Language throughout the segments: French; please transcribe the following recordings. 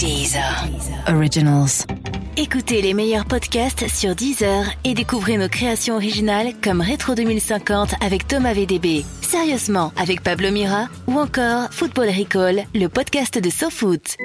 Deezer. Originals. Écoutez les meilleurs podcasts sur Deezer et découvrez nos créations originales comme Rétro 2050 avec Thomas VDB, Sérieusement avec Pablo Mira ou encore Football Recall, le podcast de SoFoot.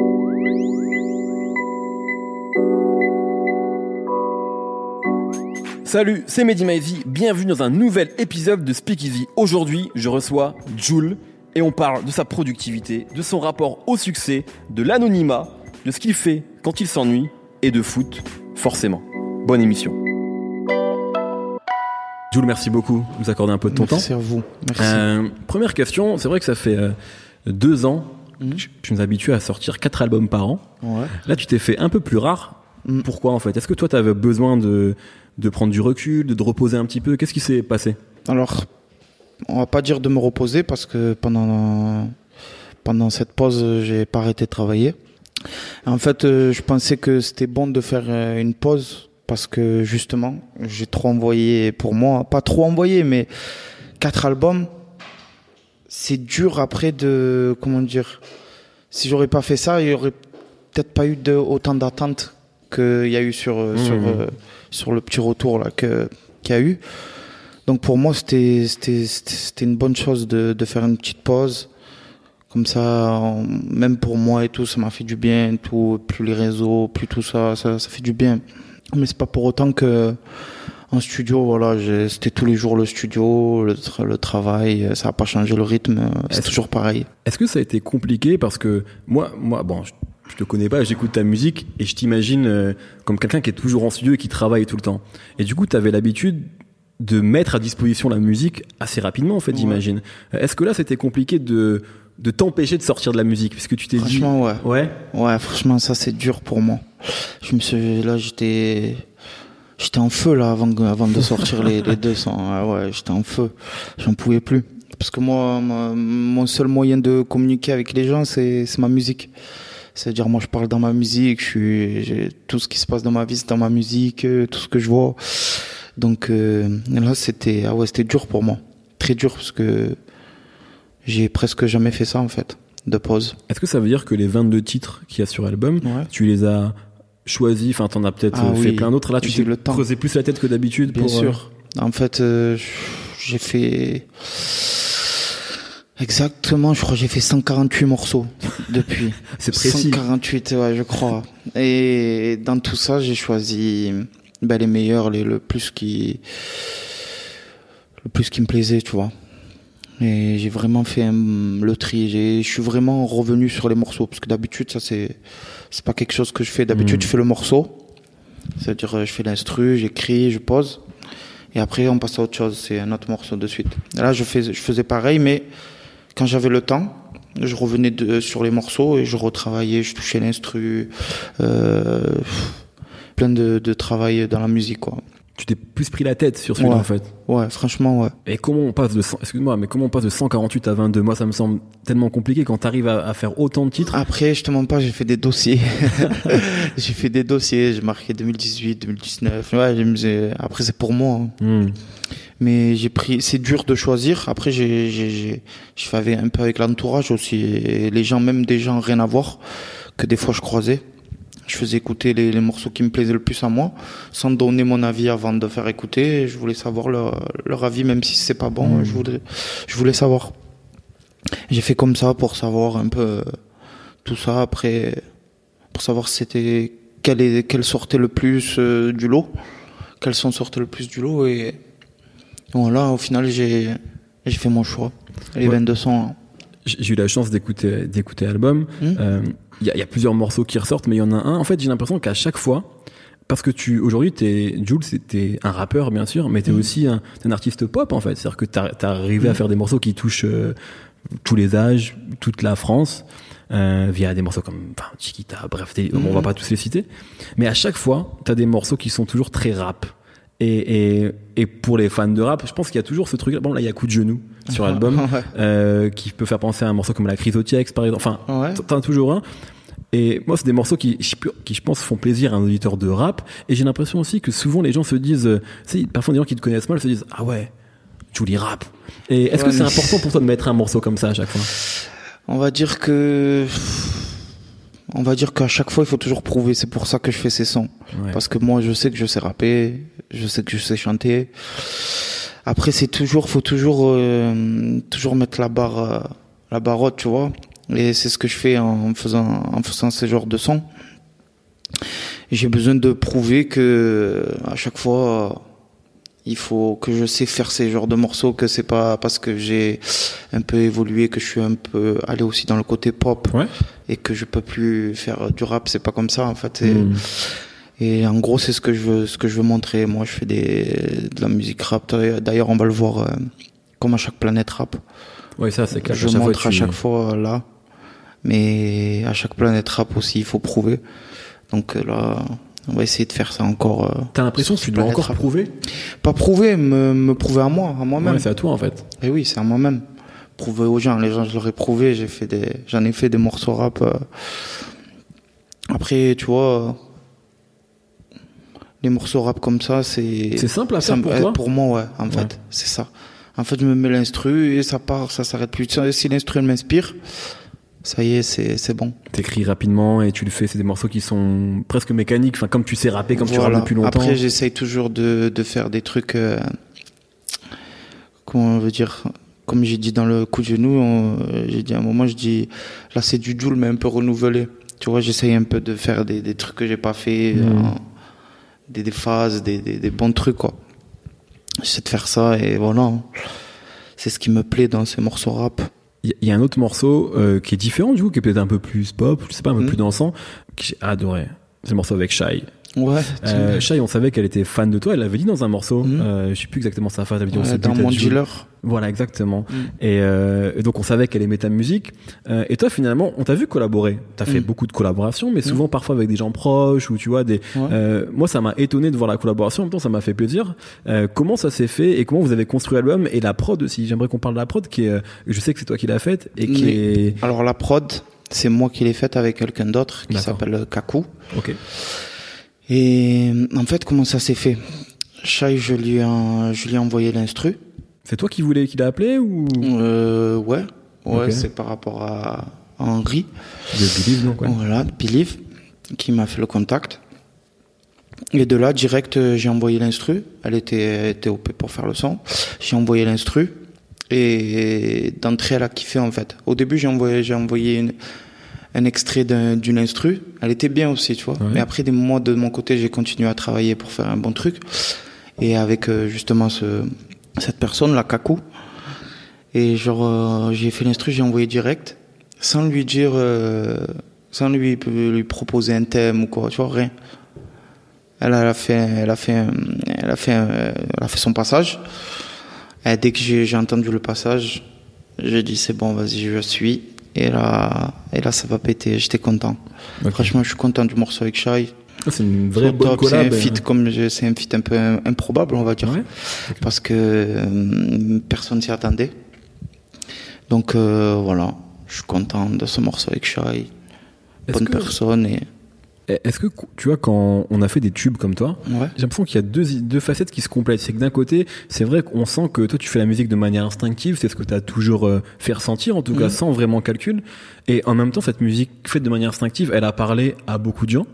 Salut, c'est Mehdi Maizy, bienvenue dans un nouvel épisode de Speakeasy. Aujourd'hui, je reçois Jules et on parle de sa productivité, de son rapport au succès, de l'anonymat, de ce qu'il fait quand il s'ennuie et de foot, forcément. Bonne émission. Jules, merci beaucoup de nous accorder un peu de ton Merci temps. Merci à vous. Merci. Euh, première question, c'est vrai que ça fait euh, deux ans Mhm. que tu nous habitues à sortir quatre albums par an. Ouais. Là, tu t'es fait un peu plus rare. Mm. Pourquoi en fait? Est-ce que toi, tu avais besoin de, de prendre du recul, de te reposer un petit peu? Qu'est-ce qui s'est passé? Alors, on va pas dire de me reposer parce que pendant pendant cette pause, j'ai pas arrêté de travailler. En fait, euh, je pensais que c'était bon de faire euh, une pause parce que justement, j'ai trop envoyé pour moi, pas trop envoyé, mais quatre albums. C'est dur après de comment dire. Si j'aurais pas fait ça, il y aurait peut-être pas eu de, autant d'attentes qu'il y a eu sur euh, sur Mhm. sur le petit retour là que qu'il y a eu. Donc pour moi, c'était c'était une bonne chose de de faire une petite pause. Comme ça, même pour moi et tout, ça m'a fait du bien, tout, plus les réseaux, plus tout ça, ça, ça fait du bien. Mais c'est pas pour autant que en studio, voilà, c'était tous les jours le studio, le, tra- le travail, ça a pas changé le rythme, c'est toujours pareil. Est-ce que ça a été compliqué? Parce que moi, moi, bon, je, je te connais pas, j'écoute ta musique et je t'imagine euh, comme quelqu'un qui est toujours en studio et qui travaille tout le temps. Et du coup, tu avais l'habitude de mettre à disposition la musique assez rapidement, en fait, Ouais. j'imagine. Est-ce que là, c'était compliqué de de t'empêcher de sortir de la musique puisque tu t'es dit Franchement, ouais. ouais Ouais, franchement, ça c'est dur pour moi. Je me suis, là, j'étais, j'étais en feu là avant, avant de sortir les, les deux sons. Ah ouais, j'étais en feu. J'en pouvais plus. Parce que moi, ma- mon seul moyen de communiquer avec les gens, c'est, c'est ma musique. C'est-à-dire, moi, je parle dans ma musique. Je suis, tout ce qui se passe dans ma vie, c'est dans ma musique, euh, tout ce que je vois. Donc euh, là, c'était, ah ouais, c'était dur pour moi. Très dur parce que j'ai presque jamais fait ça en fait, de pause. Est-ce que ça veut dire que les 22 titres qu'il y a sur l'album, Ouais. tu les as choisis, enfin t'en as peut-être Ah euh, fait oui, plein d'autres, là tu t'es le temps. creusé plus la tête que d'habitude Bien pour, euh, sûr. En fait, euh, j'ai fait exactement, je crois, que j'ai fait 148 morceaux depuis. c'est précis. 148, ouais, je crois. Et dans tout ça, j'ai choisi ben, les meilleurs, les, le plus qui, le plus qui me plaisait, tu vois. Et j'ai vraiment fait un- le tri. J'ai- Je suis vraiment revenu sur les morceaux parce que d'habitude, ça c'est, c'est pas quelque chose que je fais. D'habitude, Mhm. je fais le morceau. C'est-à-dire, euh, je fais l'instru, j'écris, je pose. Et après, on passe à autre chose. C'est un autre morceau de suite. Là, je, fais, je faisais pareil, mais quand j'avais le temps, je revenais de, sur les morceaux et je retravaillais, je touchais l'instru. Euh, plein de, de travail dans la musique, quoi. Tu t'es plus pris la tête sur celui-là Ouais. en fait. Ouais, franchement, ouais. Et comment on passe de 100 excuse-moi, mais comment on passe de 148 à 22 Moi, ça me semble tellement compliqué quand t'arrives à, à faire autant de titres. Après, je te mens pas, j'ai fait des dossiers. j'ai fait des dossiers, j'ai marqué 2018, 2019. Ouais, après, c'est pour moi. hein. Hmm. Mais j'ai pris, c'est dur de choisir. Après, j'ai, j'ai, je un peu avec l'entourage aussi. Et les gens, même des gens rien à voir, que des fois je croisais. Je faisais écouter les, les morceaux qui me plaisaient le plus à moi, sans donner mon avis avant de faire écouter. Je voulais savoir leur, leur avis, même si c'est pas bon. Je voulais, je voulais savoir. J'ai fait comme ça pour savoir un peu tout ça. Après, pour savoir c'était quel, est, quel sortait le plus euh, du lot, quels son sortaient le plus du lot. Et voilà, au final, j'ai, j'ai fait mon choix. Les Ouais. 22 sons. J'ai eu la chance d'écouter d'écouter l'album. Hmm. Euh, Il y, a, il y a plusieurs morceaux qui ressortent, mais il y en a un. En fait, j'ai l'impression qu'à chaque fois, parce que tu aujourd'hui, t'es Jules, c'était un rappeur bien sûr, mais t'es Mm. aussi un, t'es un artiste pop en fait. C'est-à-dire que t'as as arrivé à Mm. faire des morceaux qui touchent euh, tous les âges, toute la France. Euh, via des morceaux comme enfin, Chiquita, bref, des- on va pas tous les citer. Mais à chaque fois, t'as des morceaux qui sont toujours très rap. Et, et, et pour les fans de rap, je pense qu'il y a toujours ce truc. Bon, là, il y a coup de genou sur l'album, Ouais. euh, qui peut faire penser à un morceau comme la Chrysotiex, par exemple. Enfin, Ouais. t'en as toujours un. Et moi, c'est des morceaux qui, qui, je pense, font plaisir à un auditeur de rap. Et j'ai l'impression aussi que souvent les gens se disent, euh, tu sais, parfois des gens qui te connaissent mal se disent, ah ouais, Julie rap. Et est-ce que c'est important pour toi de mettre un morceau comme ça à chaque fois? On va dire que on va dire qu'à chaque fois, il faut toujours prouver. C'est pour ça que je fais ces sons. Ouais. Parce que moi, je sais que je sais rapper, je sais que je sais chanter. Après, c'est toujours, faut toujours, euh, toujours mettre la barre, euh, la barre haute, tu vois. Et c'est ce que je fais en faisant, en faisant ces genres de sons. J'ai besoin de prouver que à chaque fois, il faut que je sais faire ces genres de morceaux, que c'est pas parce que j'ai un peu évolué, que je suis un peu allé aussi dans le côté pop Ouais. et que je peux plus faire du rap. C'est pas comme ça en fait. Et. Et en gros, c'est ce que je veux, ce que je veux montrer. Moi, je fais des, de la musique rap. D'ailleurs, on va le voir euh, comme à chaque planète rap. Ouais, ça, c'est clair. Je fois, montre à chaque fois euh, là, mais à chaque planète rap aussi, il faut prouver. Donc euh, là, on va essayer de faire ça encore. euh, T'as l'impression que tu dois encore Rap. prouver? Pas prouver, me, me prouver à moi, à moi-même. Ouais, c'est à toi en fait. Et oui, c'est à moi-même. Prouver aux gens, les gens, je leur ai prouvé. J'ai fait des, j'en ai fait des morceaux rap. euh. Après, tu vois, les morceaux rap comme ça, c'est. C'est simple à faire pour euh, toi Pour moi, ouais, en Ouais. fait, c'est ça. En fait, je me mets l'instru et ça part, ça s'arrête plus. Si l'instru elle m'inspire, ça y est, c'est, bon. T'écris rapidement et tu le fais. C'est des morceaux qui sont presque mécaniques. Enfin, comme tu sais rapper, comme tu Voilà. rappes depuis longtemps. Après, j'essaye toujours de, de faire des trucs. euh, comment on veut dire Comme j'ai dit dans le coup de genou, on- j'ai dit à un moment, je dis là c'est du Joule mais un peu renouvelé. Tu vois, j'essaye un peu de faire des, des trucs que j'ai pas fait, euh, des, des phases, des, des, des bons trucs quoi. J'essaie de faire ça et voilà. C'est ce qui me plaît dans ces morceaux rap. Il y- a un autre morceau euh, qui est différent du coup, qui est peut-être un peu plus pop, je sais pas, un peu Mhm. plus dansant, que j'ai adoré. C'est le morceau avec Shai. Ouais. Euh, Shai, on savait qu'elle était fan de toi. Elle l'avait dit dans un morceau. Mhm. Euh, je sais plus exactement sa phrase. Elle avait dit Ouais, dans mon dealer. Voilà, exactement. Mhm. Et, euh, et donc on savait qu'elle aimait ta musique. Euh, et toi, finalement, on t'a vu collaborer. T'as fait Mhm. beaucoup de collaborations, mais souvent parfois avec des gens proches ou tu vois des. Ouais. Euh, moi, ça m'a étonné de voir la collaboration. En même temps, ça m'a fait plaisir. Euh, comment ça s'est fait et comment vous avez construit l'album et la prod aussi? J'aimerais qu'on parle de la prod qui est. Je sais que c'est toi qui l'as faite et qui est. Alors la prod, c'est moi qui l'ai faite avec quelqu'un d'autre qui s'appelle Kaku. Ok. Et en fait, comment ça s'est fait? Shai, je lui ai, je lui ai envoyé l'instru. C'est toi qui voulais qu'il a appelé ou? Euh, ouais, ouais, c'est par rapport à Henri, de Believe donc ouais. voilà, de Believe, qui m'a fait le contact. Et de là, direct, euh, j'ai envoyé l'instru. Elle était, était OP pour faire le son. J'ai envoyé l'instru. Et d'entrée, elle a kiffé, en fait. Au début, j'ai envoyé, j'ai envoyé une- un extrait d'un- d'une instru. Elle était bien aussi, tu vois. Ouais. Mais après, des mois de mon côté, j'ai continué à travailler pour faire un bon truc. Et avec, euh, justement, ce, cette personne, la Kaku. Et genre, euh, j'ai fait l'instru, j'ai envoyé direct, sans lui dire, euh, sans lui, lui proposer un thème ou quoi, tu vois, rien. Elle, elle a fait, elle a fait, elle a fait, un- elle a fait son passage. Et dès que j'ai j'ai entendu le passage, j'ai dit c'est bon, vas-y, je suis. Et là, et là, ça va péter. J'étais content. Franchement, je suis content du morceau avec Shai. Ah, C'est une vraie bonne top. C'est un feat comme je- c'est un feat un peu improbable, on va dire Ouais. parce que euh, personne s'y attendait. Donc euh, voilà, je suis content de ce morceau avec Shai. Bonne que- personne et Est-ce que tu vois quand on a fait des tubes comme toi, ouais. J'ai l'impression qu'il y a deux, deux facettes qui se complètent. C'est que d'un côté, c'est vrai qu'on sent que toi, tu fais la musique de manière instinctive. C'est ce que tu as toujours euh, fait ressentir, en tout cas Mhm. sans vraiment calcul. Et en même temps, cette musique faite de manière instinctive, elle a parlé à beaucoup de gens.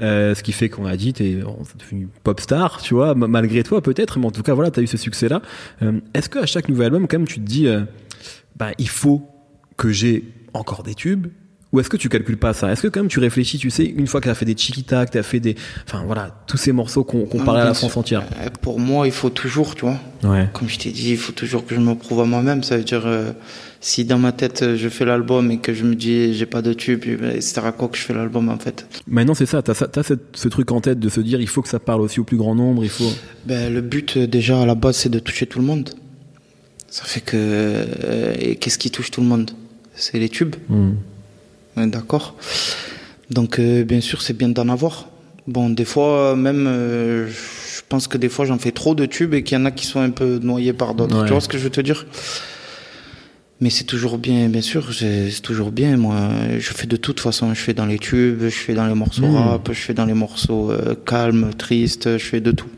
Euh, ce qui fait qu'on a dit, t'es oh, devenu pop star, tu vois, ma- malgré toi peut-être, mais en tout cas, voilà, t'as eu ce succès-là. Euh, Est-ce qu'à chaque nouvel album, quand même, tu te dis, euh, bah, il faut que j'ai encore des tubes ou est-ce que tu calcules pas ça? Est-ce que quand même tu réfléchis, tu sais, une fois que t'as fait des chiquita, que t'as fait des, enfin voilà, tous ces morceaux qu'on Non, parlait à la France entière. Euh, Pour moi, il faut toujours, tu vois. Ouais. Comme je t'ai dit, il faut toujours que je me prouve à moi-même. Ça veut dire, euh, si dans ma tête euh, je fais l'album et que je me dis j'ai pas de tube, c'est à quoi que je fais l'album en fait? Maintenant, c'est ça. T'as cette- ce truc en tête de se dire, il faut que ça parle aussi au plus grand nombre. Il faut. Ben, le but déjà à la base c'est de toucher tout le monde. Ça fait que euh, qu'est-ce qui touche tout le monde? C'est les tubes. Hmm. Ouais, D'accord. Donc, euh, bien sûr, c'est bien d'en avoir. Bon, des fois, même, euh, je pense que des fois, j'en fais trop de tubes et qu'il y en a qui sont un peu noyés par d'autres. Ouais. Tu vois ce que je veux te dire? Mais c'est toujours bien, bien sûr, c'est toujours bien. Moi, je fais de toute façon. Je fais dans les tubes, je fais dans les morceaux Mhm. rap, je fais dans les morceaux euh, calmes, tristes, je fais de tout.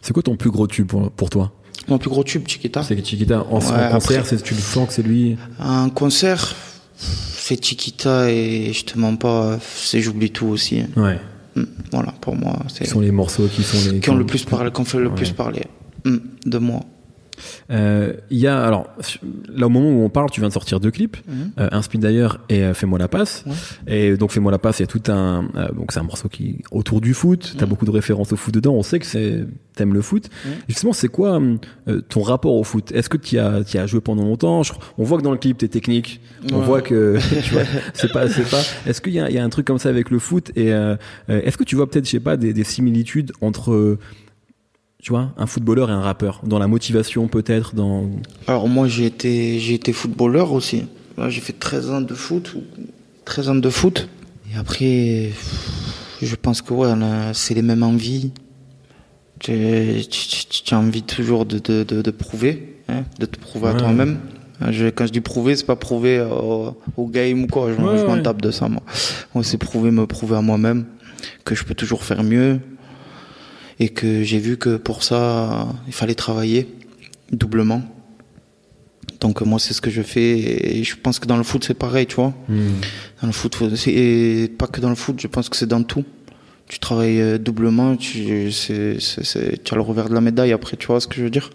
C'est quoi ton plus gros tube pour, pour toi? Mon plus gros tube, Chiquita. C'est que Chiquita, en, en Ouais, concert, après- tu le sens que c'est lui? Un concert, fais Chiquita et je te mens pas, c'est j'oublie tout aussi. Ouais. Mm. Voilà, pour moi, c'est Qui sont les morceaux qui sont les qui ont le plus parlé, qui ont fait le Ouais. plus parler mm, de moi. Euh, Il y a alors là au moment où on parle, tu viens de sortir deux clips, Mhm. euh, d'ailleurs et euh, Fais-moi la passe. Ouais. Et donc Fais-moi la passe, il y a tout un euh, donc c'est un morceau qui autour du foot. T'as Mhm. beaucoup de références au foot dedans. On sait que c'est t'aimes le foot. Justement, c'est quoi ton rapport au foot? Est-ce que tu as tu as joué pendant longtemps? Je- On voit que dans le clip t'es technique. On voit que tu vois, c'est pas c'est pas. Est-ce qu'il y a, y a un truc comme ça avec le foot? Et est-ce que tu vois peut-être je sais pas des, des similitudes entre tu vois, un footballeur et un rappeur dans la motivation peut-être dans Alors moi j'ai été j'ai été footballeur aussi. J'ai fait 13 ans de foot, ou 13 ans de foot. Et après, je pense que ouais, c'est les mêmes envies. Tu, as envie toujours de, de, de, de prouver, hein, de te prouver à Ouais. toi-même. Quand je dis prouver, c'est pas prouver au, au game ou quoi. Je, Ouais, je m'en tape de ça, moi. Moi, c'est prouver, me prouver à moi-même que je peux toujours faire mieux et que j'ai vu que pour ça, il fallait travailler doublement. Donc moi, c'est ce que je fais et je pense que dans le foot, c'est pareil, tu vois. Dans le foot, et pas que dans le foot, je pense que c'est dans tout. Tu travailles euh, doublement, tu, c'est, c'est, c'est- tu as le revers de la médaille après, tu vois ce que je veux dire.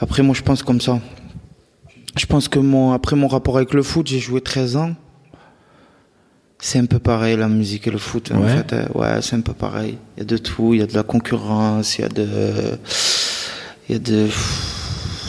Après, moi, je pense comme ça. Je pense que mon, après mon rapport avec le foot, j'ai joué 13 ans. C'est un peu pareil, la musique et le foot, en fait. euh, Ouais, c'est un peu pareil. Il y a de tout, il y a de la concurrence, il y a de, il y a de,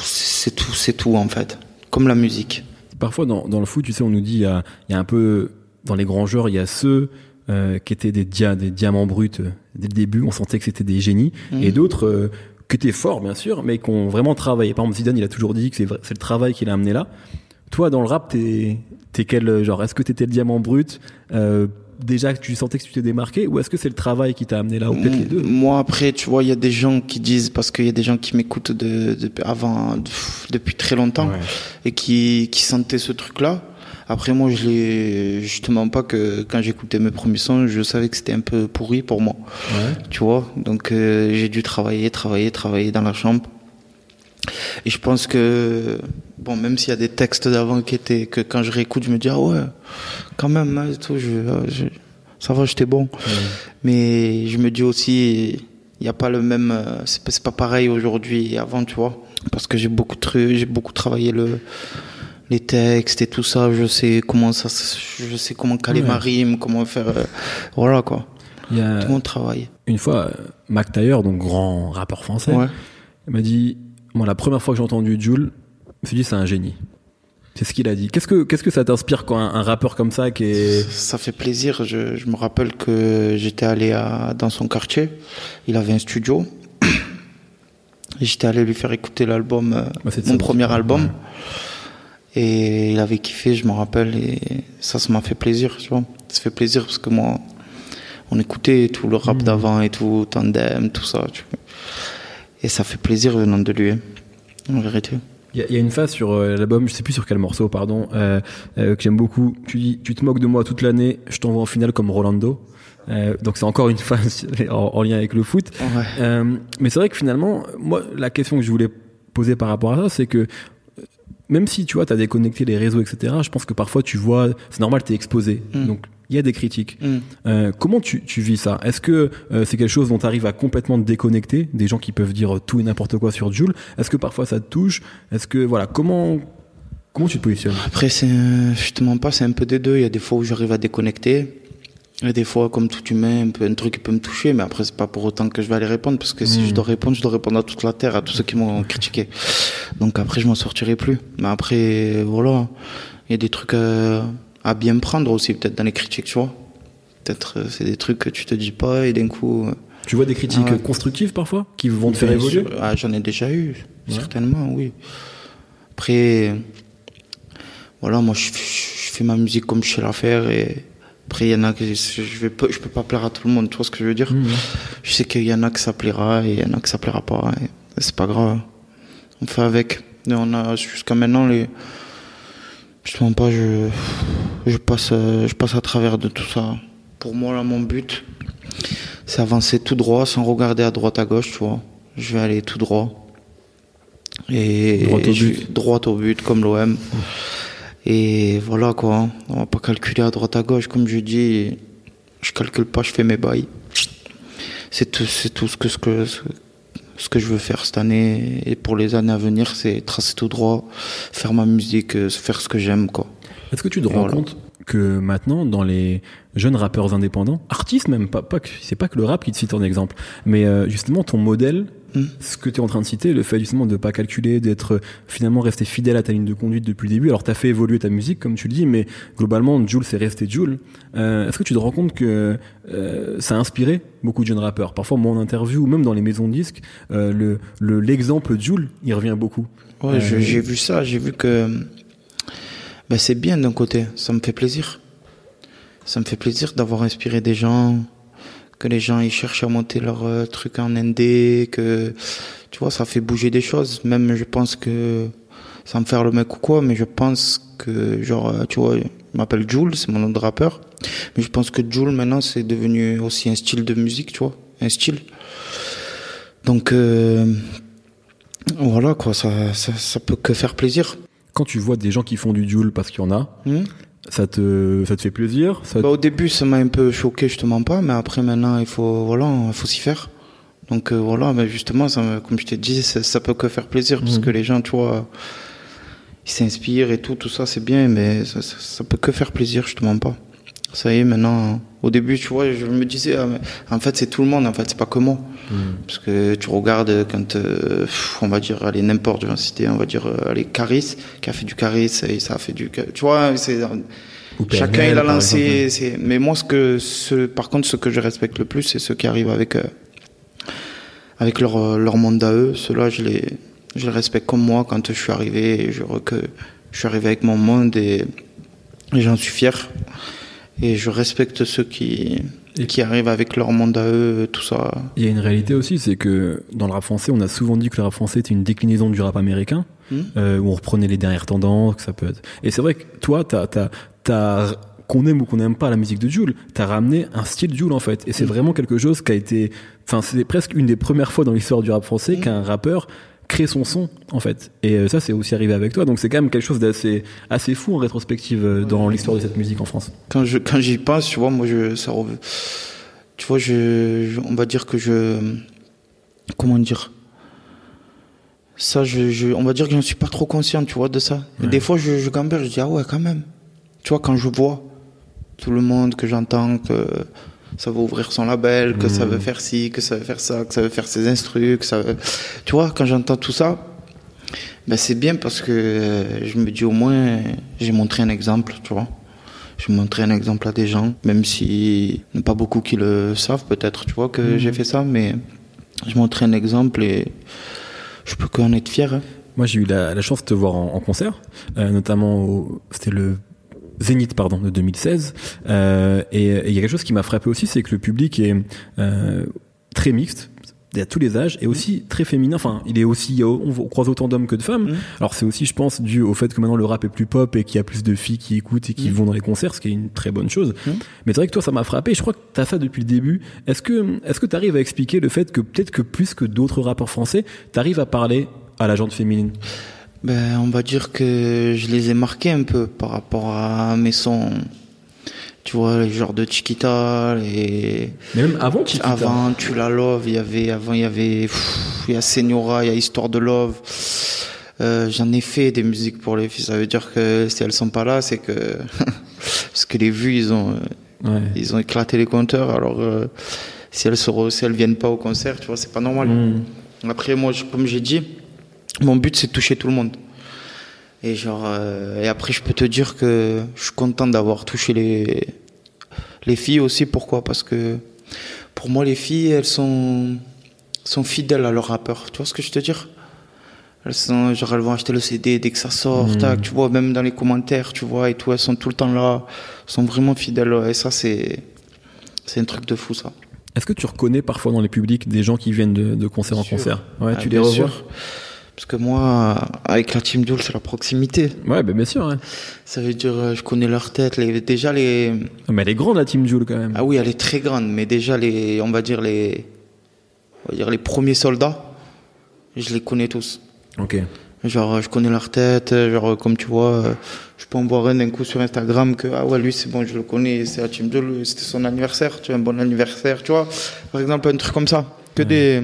c'est tout, c'est tout, en fait. Comme la musique. Parfois, dans, dans le foot, tu sais, on nous dit, il y a, il y a un peu, dans les grands joueurs, il y a ceux euh, qui étaient des, dia des diamants bruts euh, dès le début, on sentait que c'était des génies, Mhm. et d'autres euh, qui étaient forts, bien sûr, mais qui ont vraiment travaillé. Par exemple, Zidane, il a toujours dit que c'est le travail qui l'a amené là. Toi, dans le rap, t'es es quel euh, genre Est-ce que t'étais le diamant brut euh, Déjà que tu sentais que tu t'es démarqué, ou est-ce que c'est le travail qui t'a amené là, ou peut-être les deux? Moi, après, tu vois, il y a des gens qui disent, parce qu'il y a des gens qui m'écoutent de, de- avant, de- depuis très longtemps, Ouais. et qui, qui sentaient ce truc-là. Après, moi, je l'ai, justement pas que quand j'écoutais mes premiers sons, je savais que c'était un peu pourri pour moi. Ouais. Tu vois, donc euh, j'ai dû travailler, travailler, travailler dans la chambre. Et je pense que, bon, même s'il y a des textes d'avant qui étaient, que quand je réécoute, je me dis, ah ouais, quand même, hein, et tout, je, je- ça va, j'étais bon. Mais je me dis aussi, il n'y a pas le même, euh, c'est pas, pareil aujourd'hui et avant, tu vois. Parce que j'ai beaucoup, j'ai beaucoup travaillé le, les textes et tout ça. Je sais comment ça, je sais comment caler Ouais. ma rime, comment faire, euh, voilà quoi. Il y a Tout mon travail. une fois, Mac Taylor, donc grand rappeur français, Ouais. Il m'a dit, moi, la première fois que j'ai entendu Jules, je me suis dit, c'est un génie. C'est ce qu'il a dit. Qu'est-ce que, qu'est-ce que ça t'inspire quand un, un rappeur comme ça qui est. Ça fait plaisir. Je, je me rappelle que j'étais allé à, dans son quartier. Il avait un studio. J'étais allé lui faire écouter l'album, euh, Bah, mon ça. premier album. Ouais. Et il avait kiffé, je me rappelle. Et ça, ça m'a fait plaisir, tu vois. Ça fait plaisir parce que moi, on écoutait tout le Mmh. rap d'avant et tout, Tandem, tout ça. tu vois. Et ça fait plaisir venant de lui, hein, en vérité. Il y, a- il y a une phase sur euh, l'album, je sais plus sur quel morceau, pardon, euh, euh, que j'aime beaucoup. Tu dis, tu te moques de moi toute l'année, je t'envoie en finale comme Rolando. Donc c'est encore une phase en, en lien avec le foot. Ouais. Mais c'est vrai que finalement, moi, la question que je voulais poser par rapport à ça, c'est que même si tu vois, t'as déconnecté les réseaux, etc., je pense que parfois tu vois, c'est normal, t'es exposé. Mm. Donc il y a des critiques. Mm. Euh, comment tu, tu vis ça? Est-ce que euh, c'est quelque chose dont tu arrives à complètement te déconnecter Des gens qui peuvent dire tout et n'importe quoi sur Joule? Est-ce que parfois ça te touche? Est-ce que voilà comment comment tu te positionnes? Après, c'est je te mens pas, c'est un peu des deux. Il y a des fois où j'arrive à déconnecter. Et des fois, comme tout humain, un, peu, un truc qui peut me toucher. Mais après, c'est pas pour autant que je vais aller répondre. Parce que si Mm. je dois répondre, je dois répondre à toute la terre, à tous ceux qui m'ont critiqué. Donc après, je m'en sortirai plus. Mais après, voilà. Il y a des trucs à bien prendre aussi, peut-être dans les critiques, tu vois. Peut-être, euh, c'est des trucs que tu te dis pas et d'un coup. euh, Tu vois des critiques Ah ouais. constructives parfois qui vont te faire Bien évoluer? Sûr. Ah, J'en ai déjà eu, Ouais. certainement, oui. Après, voilà, moi, je, je fais ma musique comme je sais la faire et après, il y en a que je, je vais pas, je peux pas plaire à tout le monde, tu vois ce que je veux dire? Mmh. Je sais qu'il y en a que ça plaira et il y en a que ça plaira pas. et C'est pas grave. On fait avec. Et on a jusqu'à maintenant les. Je te mens pas, je, je passe, euh, je passe à travers de tout ça. Pour moi, là, mon but, c'est avancer tout droit sans regarder à droite à gauche, tu vois. Je vais aller tout droit. Et Droit au but. droit au but, comme l'OM. Et voilà quoi, on va pas calculer à droite à gauche, comme je dis, je calcule pas, je fais mes bails. C'est tout, c'est tout ce que, ce que, ce que je veux faire cette année et pour les années à venir, c'est tracer tout droit, faire ma musique, euh, faire ce que j'aime quoi. Est-ce que tu te rends Voilà. compte que maintenant, dans les jeunes rappeurs indépendants, artistes même, pas, pas c'est pas que le rap qui te cite en exemple, mais euh, justement ton modèle, Mm. ce que tu es en train de citer, le fait justement de pas calculer, d'être euh, finalement resté fidèle à ta ligne de conduite depuis le début. Alors, tu as fait évoluer ta musique, comme tu le dis, mais globalement, Jules, c'est resté Jules. Euh, Est-ce que tu te rends compte que euh, ça a inspiré beaucoup de jeunes rappeurs? Parfois, moi, en interview, ou même dans les maisons de disques, euh, le le- l'exemple Jules, il revient beaucoup. Ouais, Euh, j'ai vu ça, j'ai vu que ben, c'est bien d'un côté, ça me fait plaisir. Ça me fait plaisir d'avoir inspiré des gens, que les gens ils cherchent à monter leur euh, truc en ND, que tu vois, ça fait bouger des choses. Même je pense que, sans me faire le mec ou quoi, mais je pense que, genre, euh, tu vois, je m'appelle Jules, c'est mon nom de rappeur, mais je pense que Jules maintenant c'est devenu aussi un style de musique, tu vois, un style. Donc, euh, voilà quoi, ça, ça, ça peut que faire plaisir. Quand tu vois des gens qui font du Jules parce qu'il y en a, Hmm ça te, ça te fait plaisir ça Bah, au début, ça m'a un peu choqué, je te mens pas, mais après maintenant, il faut, voilà, il faut s'y faire. Donc euh, voilà, mais justement, ça, me- comme je t'ai dit, ça, ça peut que faire plaisir, parce Mhm. que les gens, tu vois, ils s'inspirent et tout, tout ça, c'est bien, mais ça, ça, ça peut que faire plaisir, je te mens pas. Ça y est, maintenant, au début, tu vois, je me disais, ah, en fait, c'est tout le monde, en fait, c'est pas que moi. Parce que tu regardes quand, euh, on va dire, allez, n'importe, je vais en citer, on va dire, euh, allez, Caris, qui a fait du Caris, et ça a fait du. Tu vois, c'est. Ou Chacun il a lancé. c'est- Mais moi, ce que, ce, par contre, ce que je respecte le plus, c'est ceux qui arrivent avec, euh, avec leur, euh, leur monde à eux. Ceux-là, je les, je les respecte comme moi quand je suis arrivé. et Je, que je suis arrivé avec mon monde et, et j'en suis fier. Et je respecte ceux qui, Et- qui arrivent avec leur monde à eux, tout ça. Il y a une réalité aussi, c'est que dans le rap français, on a souvent dit que le rap français était une déclinaison du rap américain, Hmm. euh, où on reprenait les dernières tendances, que ça peut être. Et c'est vrai que toi, t'as, t'as, t'as, qu'on aime ou qu'on n'aime pas la musique de Jules, t'as ramené un style Jules en fait. Et c'est vraiment quelque chose qui a été, enfin, c'est presque une des premières fois dans l'histoire du rap français qu'un rappeur crée son son en fait. Et euh, ça, c'est aussi arrivé avec toi. Donc c'est quand même quelque chose d'assez, assez fou en rétrospective euh, dans l'histoire de cette musique en France. quand je quand j'y pense, tu vois, moi je ça tu vois, je, je- on va dire que je comment dire? Ça je, je on va dire que je ne suis pas trop conscient, tu vois, de ça. Ouais. des fois je je gamberge, je dis ah ouais, quand même. Tu vois quand je vois tout le monde que j'entends que ça va ouvrir son label, que ça veut faire ci, que ça veut faire ça, que ça veut faire ses instrus, que ça veut... Tu vois, quand j'entends tout ça, ben c'est bien parce que euh, je me dis au moins j'ai montré un exemple, tu vois. J'ai montré un exemple à des gens, même si a pas beaucoup qui le savent peut-être, tu vois, que Mhm. j'ai fait ça, mais j'ai montré un exemple et je peux qu'en être fier. hein. Moi, j'ai eu la, la chance de te voir en, en concert, euh, notamment au, c'était le Zénith, pardon, de 2016. Euh, et il y a quelque chose qui m'a frappé aussi, c'est que le public est euh, très mixte. Il y a tous les âges et aussi très féminin. Enfin, il est aussi, on croise autant d'hommes que de femmes. Mhm. Alors c'est aussi, je pense, dû au fait que maintenant le rap est plus pop et qu'il y a plus de filles qui écoutent et qui Mhm. vont dans les concerts, ce qui est une très bonne chose. Mais c'est vrai que toi, ça m'a frappé. Je crois que tu as ça depuis le début. Est-ce que, est-ce que tu arrives à expliquer le fait que peut-être que plus que d'autres rappeurs français, tu arrives à parler à la gente féminine? Ben, on va dire que je les ai marqués un peu par rapport à mes sons. Tu vois, les genres de Chiquita, les... Mais même avant Chiquita. Avant, Tu la Love, il y avait, avant, il y avait, il y a Señora, il y a Histoire de Love. Euh, j'en ai fait des musiques pour les filles. Ça veut dire que si elles sont pas là, c'est que, parce que les vues, ils ont, Ouais. ils ont éclaté les compteurs. Alors, euh, si elles se, si elles viennent pas au concert, tu vois, c'est pas normal. Mm. Après, moi, je- comme j'ai dit, mon but, c'est de toucher tout le monde. Et genre, euh, et après, je peux te dire que je suis content d'avoir touché les, les filles aussi. Pourquoi? Parce que pour moi, les filles, elles sont, sont fidèles à leur rappeur. Tu vois ce que je te dire? Elles, sont, genre, elles vont acheter le CD dès que ça sort, Mhm. tac, tu vois, même dans les commentaires, tu vois, et tout, elles sont tout le temps là, elles sont vraiment fidèles. Et ça, c'est, c'est un truc de fou, ça. Est-ce que tu reconnais parfois dans les publics des gens qui viennent de, de concert en concert? Ouais, Ah, tu les revois? sûr. Parce que moi, avec la Team Duel, c'est la proximité. Ouais, ben bien sûr. ouais. Ça veut dire, euh, je connais leur tête. Les, déjà, les. Mais elle est grande la Team Jules quand même. Ah oui, elle est très grande, mais déjà, les, on va dire les. On va dire les premiers soldats, je les connais tous. Ok. Genre, je connais leur tête, genre, comme tu vois, euh, je peux en voir un d'un coup sur Instagram que, ah ouais, lui, c'est bon, je le connais, c'est la team de c'était son anniversaire, tu vois, un bon anniversaire, tu vois. Par exemple, un truc comme ça. Que des,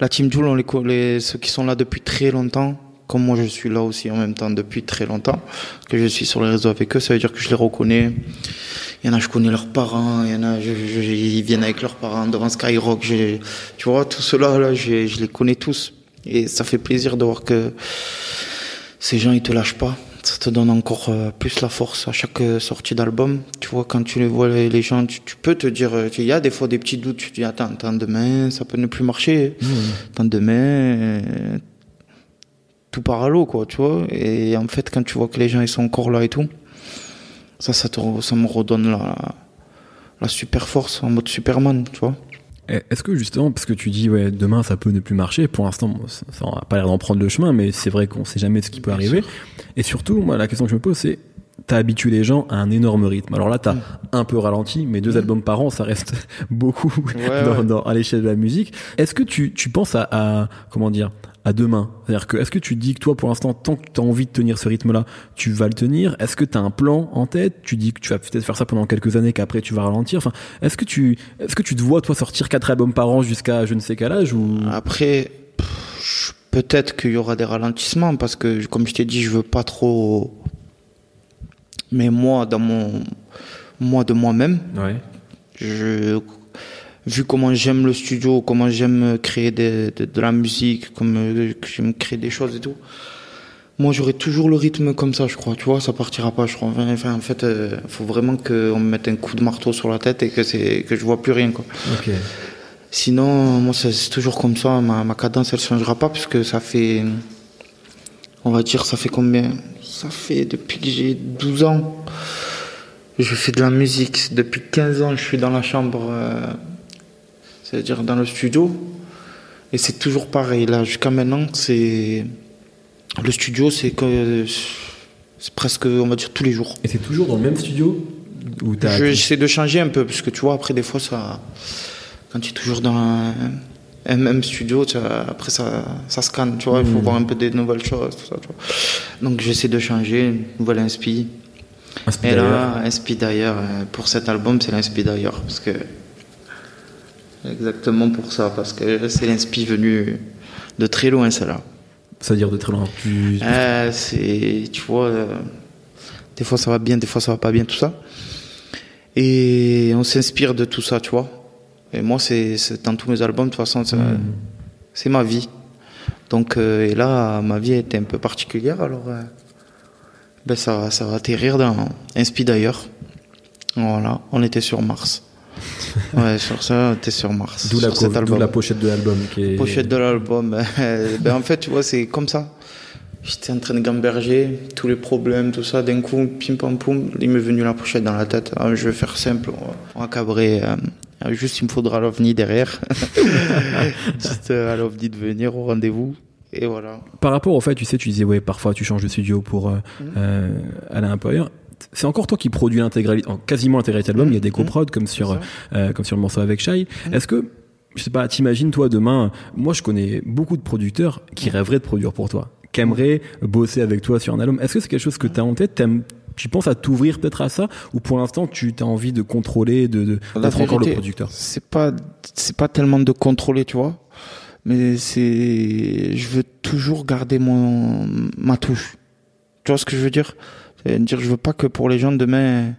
la team Joule, on les, ceux qui sont là depuis très longtemps, comme moi je suis là aussi en même temps depuis très longtemps, que je suis sur les réseaux avec eux, ça veut dire que je les reconnais. Il y en a, je connais leurs parents, il y en a, je, je, ils viennent avec leurs parents devant Skyrock, je, tu vois, tout cela, là, je, je les connais tous. Et ça fait plaisir de voir que ces gens, ils te lâchent pas. Ça te donne encore euh, plus la force à chaque euh, sortie d'album. Tu vois, quand tu les vois, les gens, tu, tu peux te dire, euh, il y a des fois des petits doutes. Tu te dis, attends, attends, demain, ça peut ne plus marcher. Mmh. Attends, demain, tout part à l'eau, quoi, tu vois. Et en fait, quand tu vois que les gens, ils sont encore là et tout, ça, ça, te, ça me redonne la, la super force en mode Superman, tu vois. Eh, est-ce que justement, parce que tu dis ouais, demain ça peut ne plus marcher, pour l'instant ça n'a pas l'air d'en prendre le chemin, mais c'est vrai qu'on sait jamais ce qui peut arriver. Et surtout, moi la question que je me pose c'est t'as habitué les gens à un énorme rythme. Alors là, t'as mm. un peu ralenti, mais deux mm. albums par an, ça reste beaucoup ouais, dans, ouais. Dans, à l'échelle de la musique. Est-ce que tu, tu penses à, à, comment dire à demain? C'est-à-dire que est-ce que tu dis que toi, pour l'instant, tant que tu as envie de tenir ce rythme-là, tu vas le tenir? Est-ce que tu as un plan en tête? Tu dis que tu vas peut-être faire ça pendant quelques années, qu'après tu vas ralentir. Enfin, est-ce que tu, est-ce que tu te vois toi sortir quatre albums par an jusqu'à je ne sais quel âge ou? Après, peut-être qu'il y aura des ralentissements parce que, comme je t'ai dit, je veux pas trop. Mais moi, dans mon moi de moi-même, ouais. je vu comment j'aime le studio, comment j'aime créer de, de, de, la musique, comme j'aime créer des choses et tout, moi j'aurai toujours le rythme comme ça, je crois. Tu vois, ça partira pas, je crois. Enfin, en fait, il euh, faut vraiment qu'on me mette un coup de marteau sur la tête et que c'est que je vois plus rien, quoi. Okay. Sinon, moi c'est toujours comme ça. Ma, ma cadence, elle changera pas puisque ça fait, on va dire, ça fait combien? Ça fait depuis que j'ai 12 ans. Je fais de la musique. Depuis 15 ans, je suis dans la chambre. Euh, c'est-à-dire dans le studio. Et c'est toujours pareil. Là, jusqu'à maintenant, c'est. Le studio, c'est que. C'est presque, on va dire, tous les jours. Et c'est toujours dans le même studio? J'essaie de changer un peu, parce que tu vois, après, des fois, ça. Quand tu es toujours dans un, un même studio, tu vois, après, ça, ça scanne, tu vois, il faut mmh. voir un peu des nouvelles choses, tout ça, tu vois. Donc, j'essaie de changer, une nouvelle inspi. Et là, inspi d'ailleurs, pour cet album, c'est l'inspi d'ailleurs, parce que Exactement pour ça, parce que c'est l'inspi venu de très loin, celle-là. C'est-à-dire de très loin plus... euh, C'est, tu vois, euh, des fois ça va bien, des fois ça va pas bien, tout ça. Et on s'inspire de tout ça, tu vois. Et moi, c'est dans tous mes albums, de toute façon, c'est mmh. ma vie. Donc, euh, et là, ma vie était un peu particulière, alors euh, ben ça, ça va atterrir dans Inspi d'ailleurs. Voilà, on était sur Mars. ouais, sur ça, t'es sur Mars. D'où la, la, pochette de l'album. Est... Pochette de l'album. ben, en fait, tu vois, c'est comme ça. J'étais en train de gamberger, tous les problèmes, tout ça. D'un coup, pim pam poum, il m'est venu la pochette dans la tête. Ah, je vais faire simple, on va cabrer. Euh, juste, il me faudra l'OVNI derrière. juste euh, à l'OVNI de venir au rendez-vous. Et voilà. Par rapport au fait, tu sais, tu disais, ouais, parfois tu changes de studio pour euh, mmh. euh, aller ailleurs c'est encore toi qui produis l'intégralité, quasiment l'intégralité de l'album. Il y a des mmh. coprods comme sur, euh, comme sur le morceau avec Shai. Mmh. Est-ce que, je sais pas, t'imagines toi demain, moi je connais beaucoup de producteurs qui rêveraient de produire pour toi, qui aimeraient bosser avec toi sur un album. Est-ce que c'est quelque chose que tu as en tête? Tu penses à t'ouvrir peut-être à ça ou pour l'instant tu as envie de contrôler de, de d'être encore le producteur c'est pas c'est pas tellement de contrôler tu vois mais c'est je veux toujours garder mon ma touche. Tu vois ce que je veux dire? Dire je veux pas que pour les gens demain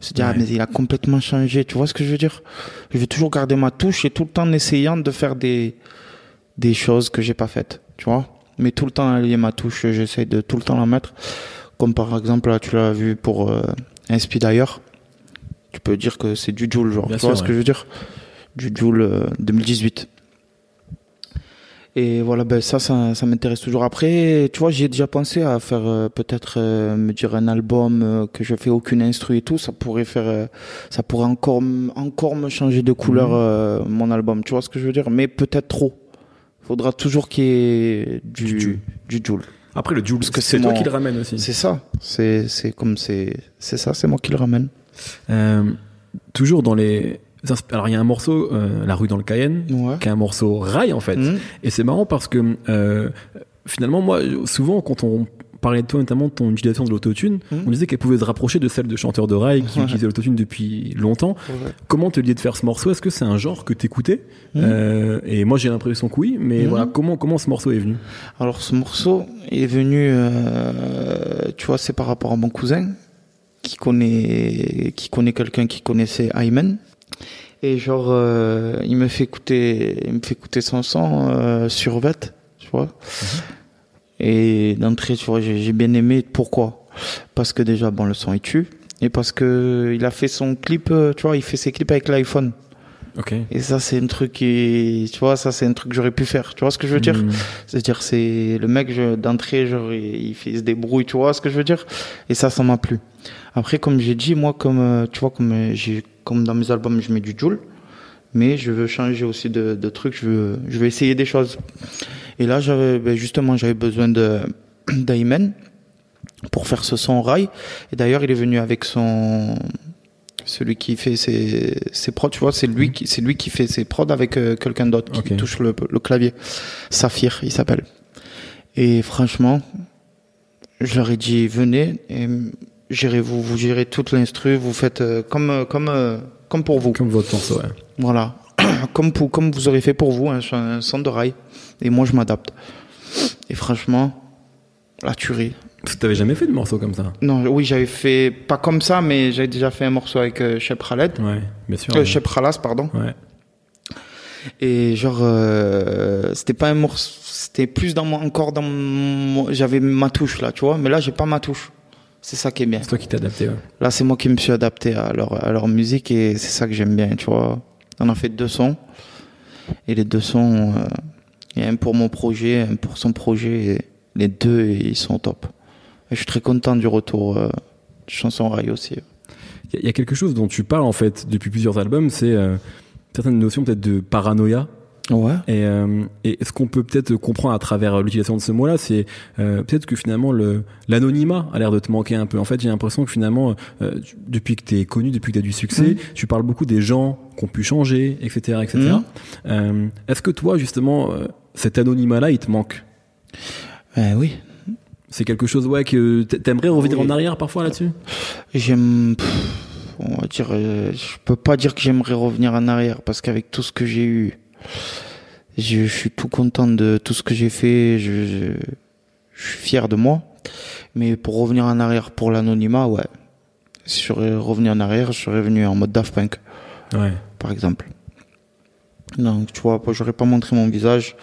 se dire ouais. ah, mais il a complètement changé. Tu vois ce que je veux dire? Je veux toujours garder ma touche et tout le temps en essayant de faire des des choses que j'ai pas faites tu vois? Mais tout le temps allier ma touche j'essaie de tout le temps la mettre comme par exemple là tu l'as vu pour euh, Inspi d'ailleurs tu peux dire que c'est du Joule genre Bien tu sûr, vois ce que je veux dire? Du Joule euh, 2018 et voilà, ben ça, ça, ça m'intéresse toujours. Après, tu vois, j'ai déjà pensé à faire euh, peut-être euh, me dire un album euh, que je fais aucune instru et tout. Ça pourrait faire, euh, ça pourrait encore, encore me changer de couleur mmh. mon album. Tu vois ce que je veux dire? Mais peut-être trop. Faudra toujours qu'il y ait du du, du Joule. Après le que c'est toi qui le ramène aussi. C'est ça. C'est c'est comme c'est c'est ça. C'est moi qui le ramène. toujours dans les alors il y a un morceau, euh, La rue dans le Cayenne, ouais. qui est un morceau rail en fait. Mmh. Et c'est marrant parce que euh, finalement, moi, souvent, quand on parlait de toi, notamment de ton utilisation de l'autotune, Mhm. on disait qu'elle pouvait se rapprocher de celle de chanteurs de rail qui Ouais. utilisaient l'autotune depuis longtemps. Comment te lier de faire ce morceau? Est-ce que c'est un genre que t'écoutais? Mhm. Euh, Et moi, j'ai l'impression que oui, mais Mhm. voilà, comment, comment ce morceau est venu? Alors ce morceau est venu, euh, tu vois, c'est par rapport à mon cousin qui connaît, qui connaît quelqu'un qui connaissait Ayman. Et genre, euh, il me fait écouter, il me fait écouter son son sur Vet, tu vois. Et d'entrée, tu vois, j'ai bien aimé. Pourquoi? Parce que déjà, bon, le son il tue. Et parce que il a fait son clip, euh, tu vois, il fait ses clips avec l'iPhone. Ok. Et ça, c'est un truc qui, tu vois, ça, c'est un truc que j'aurais pu faire. Tu vois ce que je veux dire? Mhm. c'est-à-dire, c'est le mec d'entrée, genre, il, il fait, il se débrouille, tu vois ce que je veux dire? Et ça, ça m'a plu. Après, comme j'ai dit, moi, comme euh, tu vois, comme euh, j'ai, comme dans mes albums, je mets du Joule, mais je veux changer aussi de, de trucs. Je veux, je veux essayer des choses. Et là, j'avais, ben, justement, j'avais besoin de d'Ayman pour faire ce son rail. Et d'ailleurs, il est venu avec son celui qui fait ses, ses prods, tu vois, c'est lui qui, c'est lui qui fait ses prods avec euh, quelqu'un d'autre qui touche le, le clavier. Saphir, il s'appelle. Et franchement, je leur ai dit, venez, et gérez vous, vous gérez toute l'instru, vous faites euh, comme, euh, comme, euh, comme pour vous. Comme votre morceau, ouais. Voilà. comme, pour, comme vous aurez fait pour vous, un, un son de rail. Et moi, je m'adapte. Et franchement, la tuerie. Que t'avais jamais fait de morceau comme ça? Non, oui, j'avais fait, pas comme ça, mais j'avais déjà fait un morceau avec euh, Shep Khaled. Ouais, bien sûr. Euh, ouais. Shep Khalas, pardon. Ouais. Et genre, euh, c'était pas un morceau, c'était plus dans mon, encore dans mon, j'avais ma touche là, tu vois, mais là j'ai pas ma touche. C'est ça qui est bien. C'est toi qui t'es adapté, ouais. Là, c'est moi qui me suis adapté à leur, à leur musique et c'est ça que j'aime bien, tu vois. On a fait deux sons et les deux sons, euh, il y a un pour mon projet, un pour son projet et les deux ils sont top. Et je suis très content du retour euh, de chanson rail aussi. Il y a- il y a quelque chose dont tu parles en fait depuis plusieurs albums, c'est euh, certaines notions peut-être de paranoïa. Ouais. Et, euh, et ce qu'on peut peut-être comprendre à travers l'utilisation de ce mot-là, c'est euh, peut-être que finalement le l'anonymat a l'air de te manquer un peu. En fait, j'ai l'impression que finalement, euh, tu- depuis que tu es connu, depuis que tu as du succès, Mhm. tu parles beaucoup des gens qui ont pu changer, etc., etc. Euh, Est-ce que toi, justement, cet anonymat-là, il te manque Ben oui. C'est quelque chose, ouais, que t'aimerais revenir Oui. en arrière parfois là-dessus? J'aime, on va dire, euh, je peux pas dire que j'aimerais revenir en arrière parce qu'avec tout ce que j'ai eu, je, je suis tout content de tout ce que j'ai fait. Je, je, je suis fier de moi. Mais pour revenir en arrière pour l'anonymat, ouais. Si j'aurais revenu en arrière, je serais venu en mode Daft Punk, Ouais. par exemple. Donc, tu vois, j'aurais pas montré mon visage.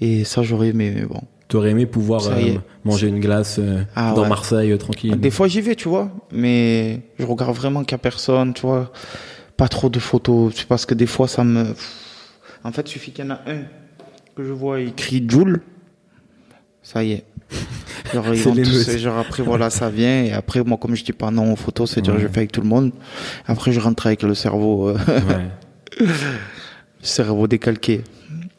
Et ça, j'aurais aimé, mais bon. T'aurais aimé pouvoir euh, manger une glace euh, Ah dans ouais. Marseille euh, tranquille. Des fois j'y vais, tu vois, mais je regarde vraiment qu'il y a personne, tu vois. Pas trop de photos, c'est parce que des fois ça me. En fait, il suffit qu'il y en a un que je vois écrit Joule, ça y est. Genre, ils C'est vont tous, genre après voilà ça vient et après moi comme je dis pas non aux photos c'est dire Ouais. je fais avec tout le monde après je rentre avec le cerveau euh, Ouais. cerveau décalqué.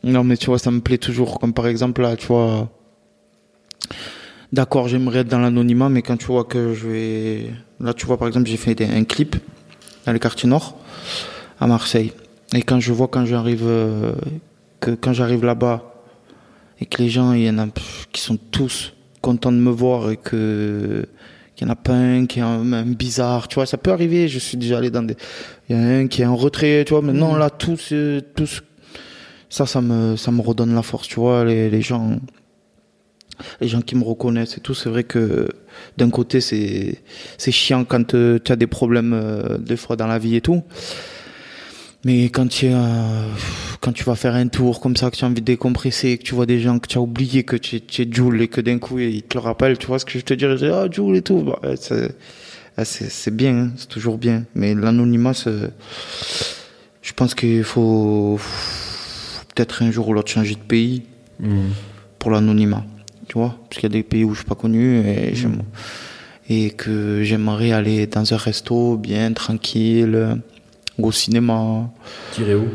Non, mais tu vois, ça me plaît toujours. Comme par exemple, là, tu vois. D'accord, j'aimerais être dans l'anonymat, mais quand tu vois que je vais. Là, tu vois, par exemple, j'ai fait un clip dans le quartier nord, à Marseille. Et quand je vois, quand j'arrive. euh, que quand j'arrive là-bas, et que les gens, il y en a qui sont tous contents de me voir et que. Qu'il y en a pas un qui est un, un bizarre, tu vois, ça peut arriver. Je suis déjà allé dans des. Il y en a un qui est en retrait, tu vois. Maintenant, là, tous, euh, tous, ça, ça me, ça me redonne la force, tu vois. Les, les gens, les gens qui me reconnaissent et tout, c'est vrai que d'un côté, c'est, c'est chiant quand euh, tu as des problèmes euh, des fois dans la vie et tout. Mais quand tu, quand tu vas faire un tour comme ça, que tu as envie de décompresser, que tu vois des gens que tu as oublié que tu es, tu es Joule et que d'un coup ils te le rappellent, tu vois ce que je te dirais, ah Joule et tout, bah, c'est, ah, c'est, c'est bien, hein, c'est toujours bien. Mais l'anonymat, je pense qu'il faut, faut peut-être un jour ou l'autre changer de pays Mhm. pour l'anonymat, tu vois, parce qu'il y a des pays où je suis pas connu et j'aime- et que j'aimerais aller dans un resto bien tranquille, au cinéma. T'irais où?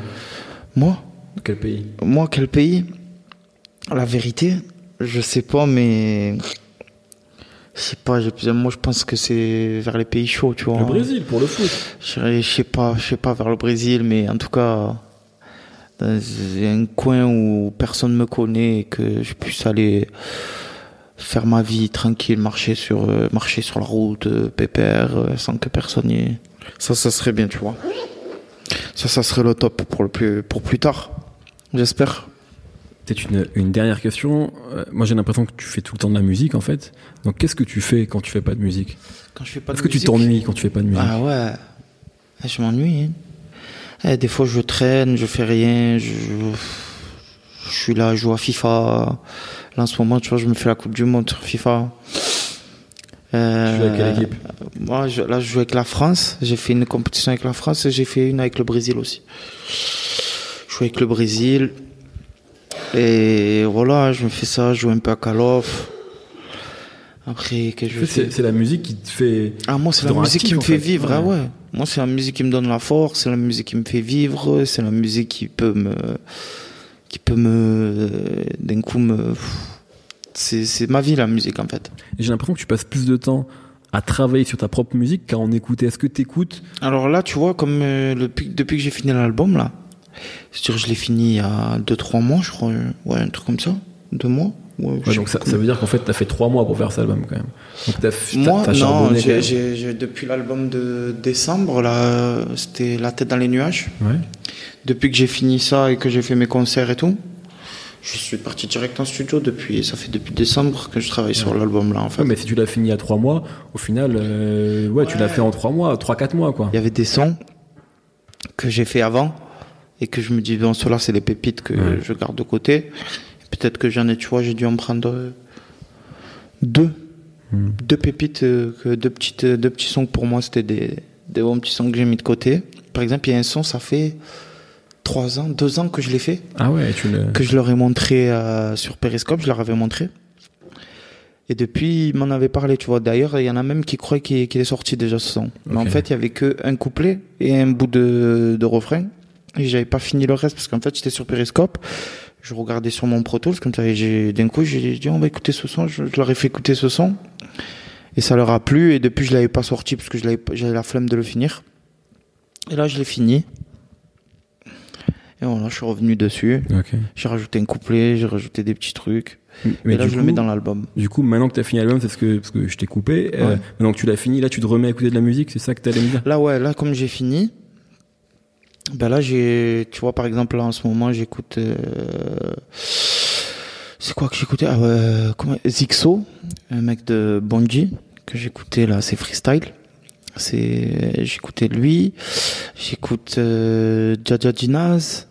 Moi, Quel pays? Moi quel pays? La vérité, je sais pas, mais je sais pas. Moi, je pense que c'est vers les pays chauds, tu vois. Le Brésil pour le foot. Je sais pas, je sais pas vers le Brésil, mais en tout cas dans un coin où personne me connaît et que je puisse aller faire ma vie tranquille, marcher sur, euh, marcher sur la route, euh, pépère, euh, sans que personne y... Ça, ça serait bien, tu vois. Ça, ça serait le top pour, le plus, pour plus tard, j'espère. Peut-être une, une dernière question. Euh, moi, j'ai l'impression que tu fais tout le temps de la musique, en fait. Donc, qu'est-ce que tu fais quand tu fais pas de musique? Quand je fais pas de Est-ce que tu t'ennuies quand tu fais pas de musique? Ah ouais, Eh, je m'ennuie. hein. Eh, des fois, je traîne, je fais rien, je, je suis là, je joue à FIFA. Là, en ce moment, tu vois, je me fais la Coupe du Monde sur FIFA. Euh, Tu joues avec quelle équipe Moi, je- là, je joue avec la France. J'ai fait une compétition avec la France et j'ai fait une avec le Brésil aussi. Je joue avec le Brésil. Et voilà, je me fais ça, je joue un peu à Call of. Après, que je c'est c'est la musique qui te fait. ah, moi, c'est la musique qui me fait fait. vivre. Ah Ouais. ouais. Moi, c'est la musique qui me donne la force, c'est la musique qui me fait vivre, c'est la musique qui peut me. qui peut me. d'un coup me. C'est ma vie, la musique, en fait. J'ai l'impression que tu passes plus de temps à travailler sur ta propre musique qu'à en écouter. Est-ce que tu écoutes Alors là, tu vois, comme euh, le- depuis que j'ai fini l'album, là, je l'ai fini il y a 2-3 mois, je crois. euh, Ouais, un truc comme ça. 2 mois. Ouais, Donc, ça, ça veut dire qu'en fait, t'as fait trois mois pour faire cet album, quand même. Donc, t'as- Moi, non, depuis l'album de décembre, là, c'était La tête dans les nuages. Ouais. Depuis que j'ai fini ça et que j'ai fait mes concerts et tout, je suis parti direct en studio depuis. Ça fait depuis décembre que je travaille sur l'album là en fait. Ouais, mais si tu l'as fini à trois mois, au final, euh, ouais, tu l'as fait en trois mois, trois, quatre mois, quoi. Il y avait des sons que j'ai fait avant et que je me dis bon ceux-là c'est des pépites que je garde de côté. Peut-être que j'en ai, tu vois, j'ai dû en prendre euh, deux, Hmm. deux pépites, euh, que deux petites, deux petits sons que pour moi c'était des des bons petits sons que j'ai mis de côté. Par exemple, il y a un son, ça fait trois ans, deux ans que je l'ai fait. Ah ouais, tu le. que je leur ai montré euh, sur Periscope, je leur avais montré. Et depuis, ils m'en avaient parlé, tu vois. D'ailleurs, il y en a même qui croient qu'il est sorti déjà ce son. Mais en fait, il y avait que un couplet et un bout de, de refrain. Et j'avais pas fini le reste parce qu'en fait, j'étais sur Periscope. Je regardais sur mon Pro Tools comme ça. Et j'ai, d'un coup, j'ai dit, on va écouter ce son. Je, je leur ai fait écouter ce son. Et ça leur a plu. Et depuis, je l'avais pas sorti parce que j'avais la flemme de le finir. Et là, je l'ai fini. Et voilà, je suis revenu dessus. J'ai rajouté un couplet, j'ai rajouté des petits trucs. Mais et là, je coup, le mets dans l'album. Du coup, maintenant que t'as fini l'album, c'est ce que, parce que je t'ai coupé. euh, maintenant que tu l'as fini, là, tu te remets à écouter de la musique, c'est ça que t'allais me dire? Là, ouais, là, comme j'ai fini, ben là, j'ai, tu vois, par exemple, là, en ce moment, j'écoute, euh, c'est quoi que j'écoutais? Ah, ouais, comment, Zixo, un mec de Bonji, que j'écoutais, là, c'est freestyle. C'est, j'écoutais lui, j'écoute, euh, Jaja Dinaz,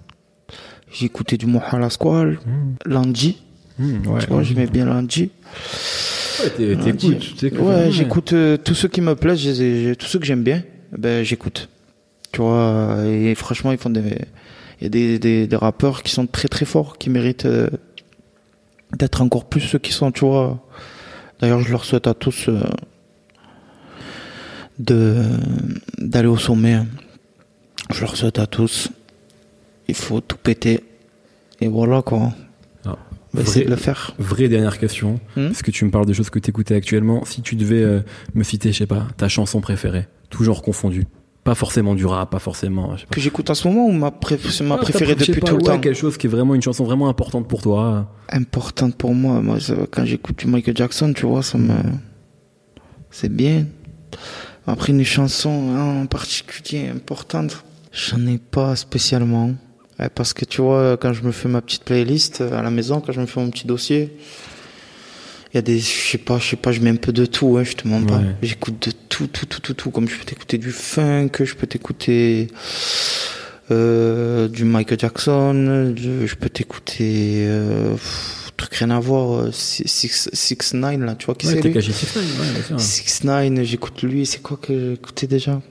j'écoutais du Mohala Squall, Lanji, Hmm, ouais. tu vois, j'aimais bien Lanji. Ouais, t'es- Ouais, t'écoutes, Ouais, j'écoute euh, tous ceux qui me plaisent, j'ai- tous ceux que j'aime bien, ben j'écoute. Tu vois, et franchement, ils font des, il y a des, des, des rappeurs qui sont très très forts, qui méritent euh, d'être encore plus ceux qui sont, tu vois. D'ailleurs, je leur souhaite à tous euh, de d'aller au sommet. Je leur souhaite à tous. Il faut tout péter. Et voilà quoi. Ah, vrai- essayer de le faire. Vraie dernière question. Hmm? Parce que tu me parles de choses que t'écoutais actuellement? Si tu devais euh, me citer, je sais pas, ta chanson préférée, toujours confondue. Pas forcément du rap, pas forcément. Je sais pas. Que j'écoute en ce moment ou ma, pré- c'est ma Ah, préférée depuis pas, tout le ouais, temps? quelque chose qui est vraiment une chanson vraiment importante pour toi. Importante pour moi. moi quand j'écoute du Michael Jackson, tu vois, ça me. C'est bien. Après, une chanson hein, en particulier importante, j'en ai pas spécialement. Parce que tu vois, quand je me fais ma petite playlist euh, à la maison, quand je me fais mon petit dossier, il y a des, je sais pas, je sais pas, je mets un peu de tout, hein, je te mens pas. Ouais. J'écoute de tout, tout, tout, tout, tout. Comme je peux t'écouter du funk, je peux t'écouter euh, du Michael Jackson, je, je peux t'écouter euh, truc rien à voir, euh, Six, Six, Six Nine là, tu vois qui Ouais, c'est lui caché Six Nine, ouais, bien sûr. Six Nine, j'écoute lui, c'est quoi que j'écoutais déjà?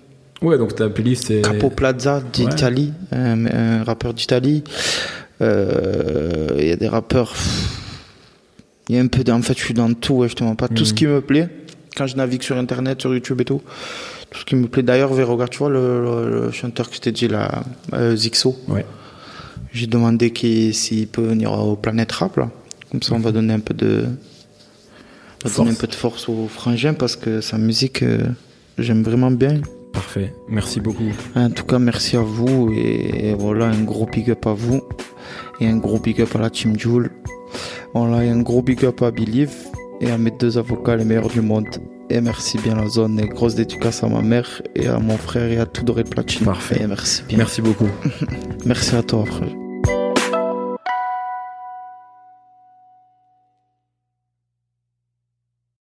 Ouais, donc ta playlist c'est. Capo Plaza d'Italie, un, un rappeur d'Italie. Euh, Il y a des rappeurs. Il y a un peu. de- En fait, je suis dans tout. Ouais, je te mens pas. Tout ce Mhm. qui me plaît, quand je navigue sur Internet, sur YouTube et tout, tout ce qui me plaît. D'ailleurs, regarde, tu vois le, le- le chanteur que je t'ai dit là, euh, Zixo. Ouais. J'ai demandé s'il peut venir au Planète Rap là. Comme ça, on va donner un peu de. On va donner un peu de force au frangin parce que sa musique, euh, j'aime vraiment bien. Parfait. Merci beaucoup. En tout cas, merci à vous et voilà, un gros big up à vous et un gros big up à la team Joule. Voilà, et un gros big up à Believe et à mes deux avocats les meilleurs du monde. Et merci bien la zone et grosse dédicace à ma mère et à mon frère et à tout Doré Platine. Parfait. Et merci bien. Merci beaucoup. Merci à toi, frère.